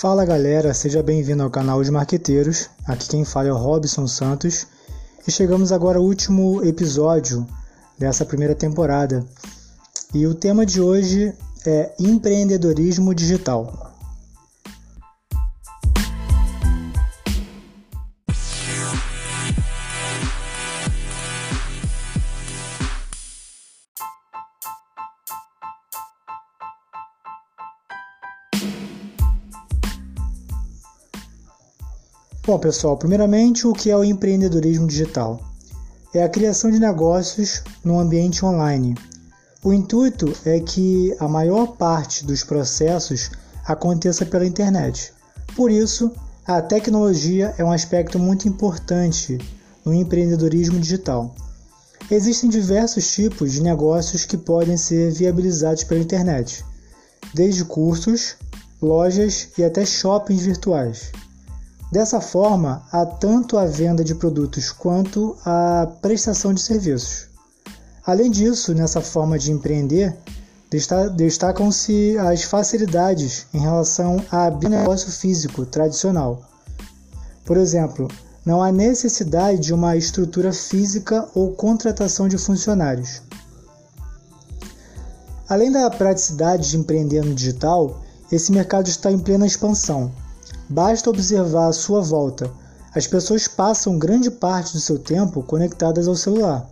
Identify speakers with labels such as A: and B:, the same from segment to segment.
A: Fala galera, seja bem-vindo ao canal Os Marqueteiros. Aqui quem fala é o Robson Santos e chegamos agora ao último episódio dessa primeira temporada. E o tema de hoje é empreendedorismo digital. Bom, pessoal, primeiramente, o que é o empreendedorismo digital? É a criação de negócios no ambiente online. O intuito é que a maior parte dos processos aconteça pela internet. Por isso, a tecnologia é um aspecto muito importante no empreendedorismo digital. Existem diversos tipos de negócios que podem ser viabilizados pela internet, desde cursos, lojas e até shoppings virtuais. Dessa forma, há tanto a venda de produtos quanto a prestação de serviços. Além disso, nessa forma de empreender, destacam-se as facilidades em relação a negócio físico tradicional. Por exemplo, não há necessidade de uma estrutura física ou contratação de funcionários. Além da praticidade de empreender no digital, esse mercado está em plena expansão. Basta observar à sua volta. As pessoas passam grande parte do seu tempo conectadas ao celular.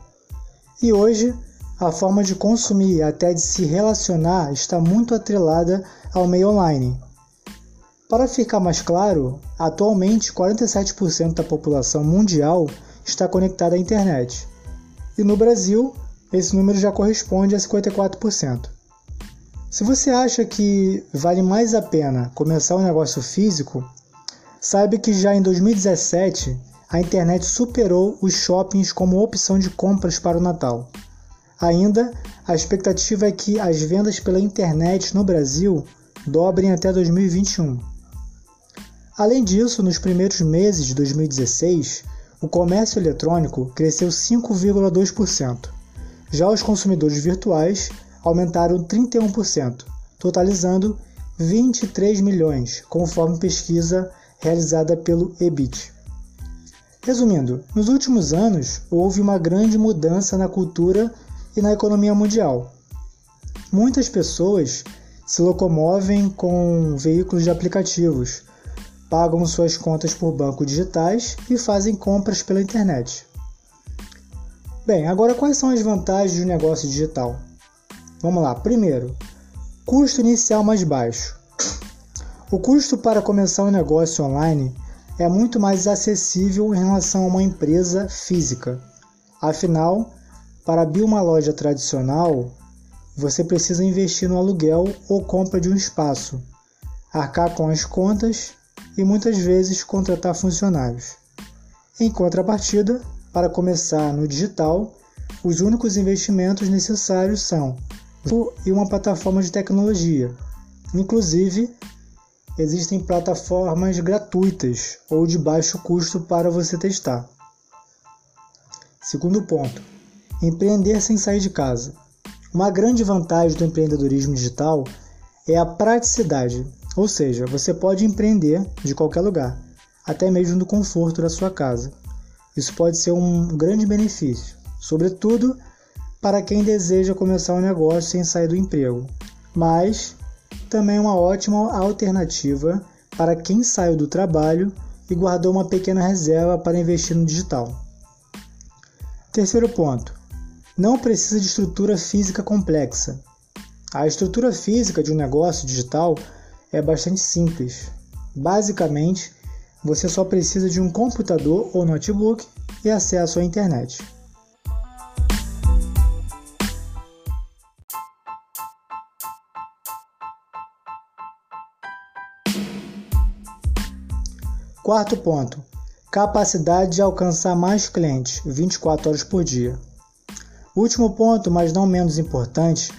A: E hoje, a forma de consumir até de se relacionar está muito atrelada ao meio online. Para ficar mais claro, atualmente 47% da população mundial está conectada à internet. E no Brasil, esse número já corresponde a 54%. Se você acha que vale mais a pena começar um negócio físico, saiba que já em 2017 a internet superou os shoppings como opção de compras para o Natal. Ainda, a expectativa é que as vendas pela internet no Brasil dobrem até 2021. Além disso, nos primeiros meses de 2016, o comércio eletrônico cresceu 5,2%. Já os consumidores virtuais aumentaram 31%, totalizando 23 milhões, conforme pesquisa realizada pelo EBIT. Resumindo, nos últimos anos houve uma grande mudança na cultura e na economia mundial. Muitas pessoas se locomovem com veículos de aplicativos, pagam suas contas por bancos digitais e fazem compras pela internet. Bem, agora quais são as vantagens do negócio digital? Vamos lá. Primeiro, custo inicial mais baixo. O custo para começar um negócio online é muito mais acessível em relação a uma empresa física. Afinal, para abrir uma loja tradicional, você precisa investir no aluguel ou compra de um espaço, arcar com as contas e muitas vezes contratar funcionários. Em contrapartida, para começar no digital, os únicos investimentos necessários são e uma plataforma de tecnologia. Inclusive, existem plataformas gratuitas ou de baixo custo para você testar. Segundo ponto: empreender sem sair de casa. Uma grande vantagem do empreendedorismo digital é a praticidade, ou seja, você pode empreender de qualquer lugar, até mesmo no conforto da sua casa. Isso pode ser um grande benefício, sobretudo para quem deseja começar um negócio sem sair do emprego, mas também é uma ótima alternativa para quem saiu do trabalho e guardou uma pequena reserva para investir no digital. Terceiro ponto: não precisa de estrutura física complexa. A estrutura física de um negócio digital é bastante simples. Basicamente, você só precisa de um computador ou notebook e acesso à internet. Quarto ponto: capacidade de alcançar mais clientes 24 horas por dia. Último ponto, mas não menos importante,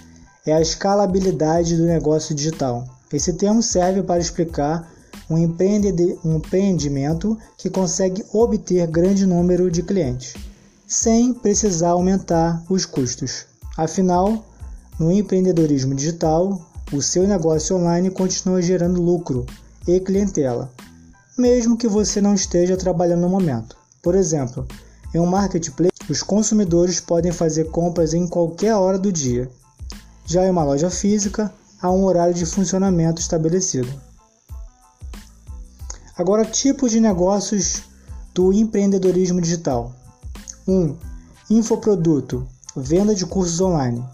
A: é a escalabilidade do negócio digital. Esse termo serve para explicar um, empreendimento que consegue obter grande número de clientes, sem precisar aumentar os custos. Afinal, no empreendedorismo digital, o seu negócio online continua gerando lucro e clientela, mesmo que você não esteja trabalhando no momento. Por exemplo, em um marketplace, os consumidores podem fazer compras em qualquer hora do dia. Já em uma loja física, há um horário de funcionamento estabelecido. Agora, tipos de negócios do empreendedorismo digital. 1. Um, infoproduto, venda de cursos online.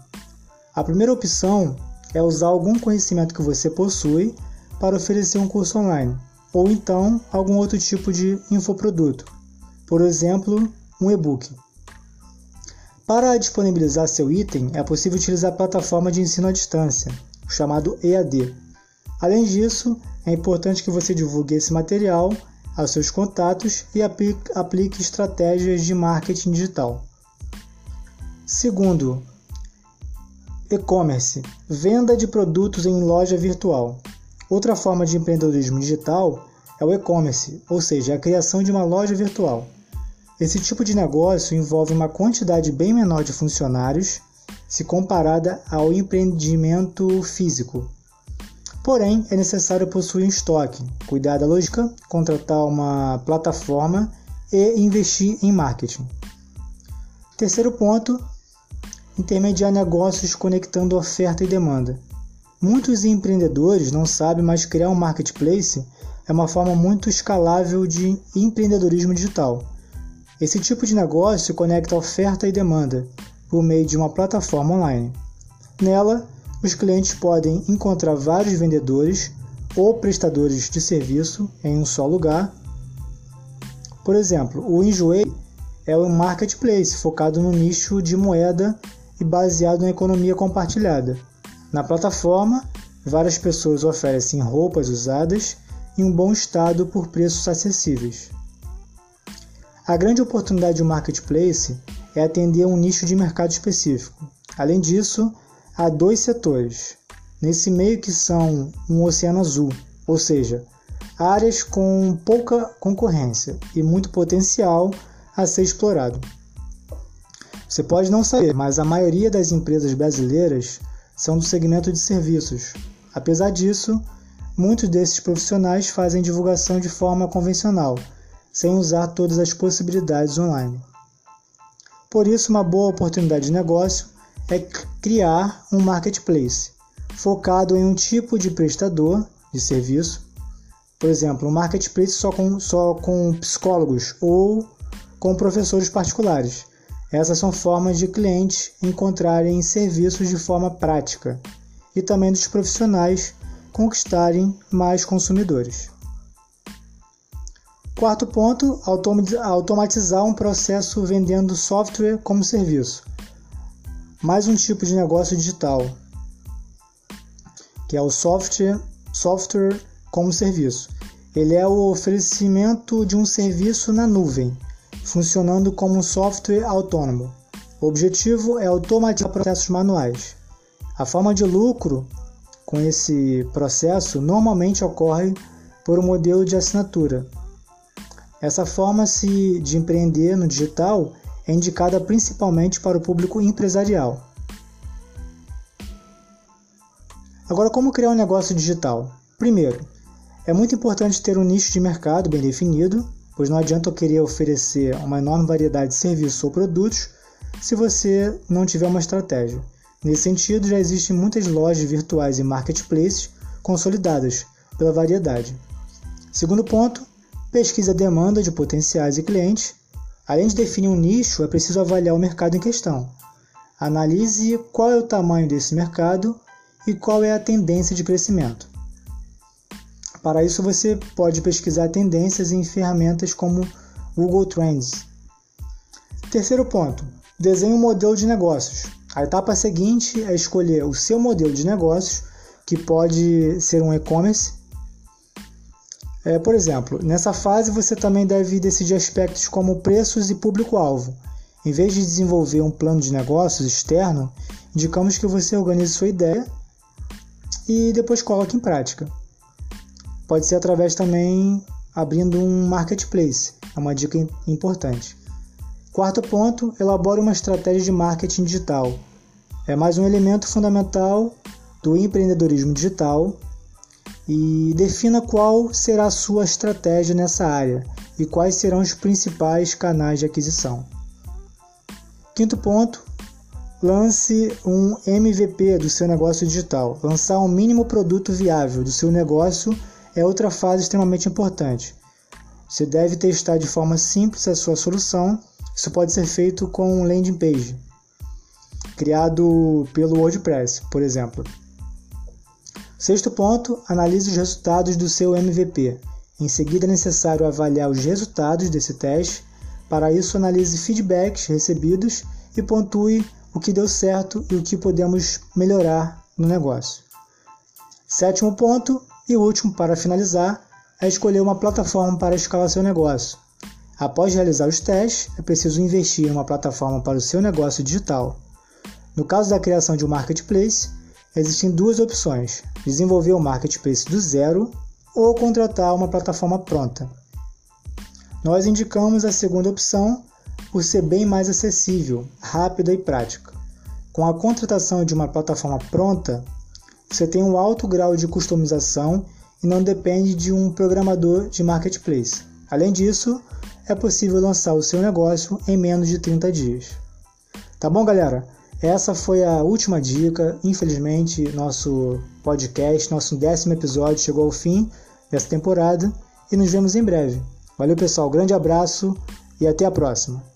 A: A primeira opção é usar algum conhecimento que você possui para oferecer um curso online, ou então algum outro tipo de infoproduto, por exemplo, um e-book. Para disponibilizar seu item, é possível utilizar a plataforma de ensino à distância, chamado EAD. Além disso, é importante que você divulgue esse material aos seus contatos e aplique estratégias de marketing digital. Segundo, e-commerce, venda de produtos em loja virtual. Outra forma de empreendedorismo digital é o e-commerce, ou seja, a criação de uma loja virtual. Esse tipo de negócio envolve uma quantidade bem menor de funcionários se comparada ao empreendimento físico. Porém, é necessário possuir um estoque, cuidar da lógica, contratar uma plataforma e investir em marketing. Terceiro ponto intermediar negócios conectando oferta e demanda. Muitos empreendedores não sabem, mas criar um marketplace é uma forma muito escalável de empreendedorismo digital. Esse tipo de negócio conecta oferta e demanda por meio de uma plataforma online. Nela, os clientes podem encontrar vários vendedores ou prestadores de serviço em um só lugar. Por exemplo, o Enjoei é um marketplace focado no nicho de moeda e baseado na economia compartilhada. Na plataforma, várias pessoas oferecem roupas usadas em um bom estado por preços acessíveis. A grande oportunidade do marketplace é atender um nicho de mercado específico. Além disso, há dois setores, nesse meio que são um oceano azul, ou seja, áreas com pouca concorrência e muito potencial a ser explorado. Você pode não saber, mas a maioria das empresas brasileiras são do segmento de serviços. Apesar disso, muitos desses profissionais fazem divulgação de forma convencional, sem usar todas as possibilidades online. Por isso, uma boa oportunidade de negócio é criar um marketplace focado em um tipo de prestador de serviço, por exemplo, um marketplace só com, só com psicólogos ou com professores particulares essas são formas de clientes encontrarem serviços de forma prática e também dos profissionais conquistarem mais consumidores. Quarto ponto, automatizar um processo vendendo software como serviço. Mais um tipo de negócio digital, que é o software, software como serviço. Ele é o oferecimento de um serviço na nuvem, funcionando como um software autônomo. O objetivo é automatizar processos manuais. A forma de lucro com esse processo normalmente ocorre por um modelo de assinatura. Essa forma de empreender no digital é indicada principalmente para o público empresarial. Agora, como criar um negócio digital? Primeiro, é muito importante ter um nicho de mercado bem definido pois não adianta eu querer oferecer uma enorme variedade de serviços ou produtos se você não tiver uma estratégia. Nesse sentido, já existem muitas lojas virtuais e marketplaces consolidadas pela variedade. Segundo ponto, pesquisa a demanda de potenciais e clientes. Além de definir um nicho, é preciso avaliar o mercado em questão. Analise qual é o tamanho desse mercado e qual é a tendência de crescimento. Para isso, você pode pesquisar tendências em ferramentas como Google Trends. Terceiro ponto: desenhe um modelo de negócios. A etapa seguinte é escolher o seu modelo de negócios, que pode ser um e-commerce. É, por exemplo, nessa fase você também deve decidir aspectos como preços e público-alvo. Em vez de desenvolver um plano de negócios externo, indicamos que você organize sua ideia e depois coloque em prática. Pode ser através também abrindo um marketplace, é uma dica importante. Quarto ponto, elabore uma estratégia de marketing digital. É mais um elemento fundamental do empreendedorismo digital e defina qual será a sua estratégia nessa área e quais serão os principais canais de aquisição. Quinto ponto, lance um MVP do seu negócio digital. Lançar um mínimo produto viável do seu negócio é outra fase extremamente importante. Você deve testar de forma simples a sua solução. Isso pode ser feito com um landing page, criado pelo WordPress, por exemplo. Sexto ponto, analise os resultados do seu MVP. Em seguida, é necessário avaliar os resultados desse teste. Para isso, analise feedbacks recebidos e pontue o que deu certo e o que podemos melhorar no negócio. Sétimo ponto e último para finalizar é escolher uma plataforma para escalar seu negócio. Após realizar os testes, é preciso investir em uma plataforma para o seu negócio digital. No caso da criação de um marketplace, existem duas opções: desenvolver o um marketplace do zero ou contratar uma plataforma pronta. Nós indicamos a segunda opção por ser bem mais acessível, rápida e prática. Com a contratação de uma plataforma pronta, você tem um alto grau de customização e não depende de um programador de marketplace. Além disso, é possível lançar o seu negócio em menos de 30 dias. Tá bom, galera? Essa foi a última dica. Infelizmente, nosso podcast, nosso décimo episódio chegou ao fim dessa temporada e nos vemos em breve. Valeu, pessoal. Grande abraço e até a próxima.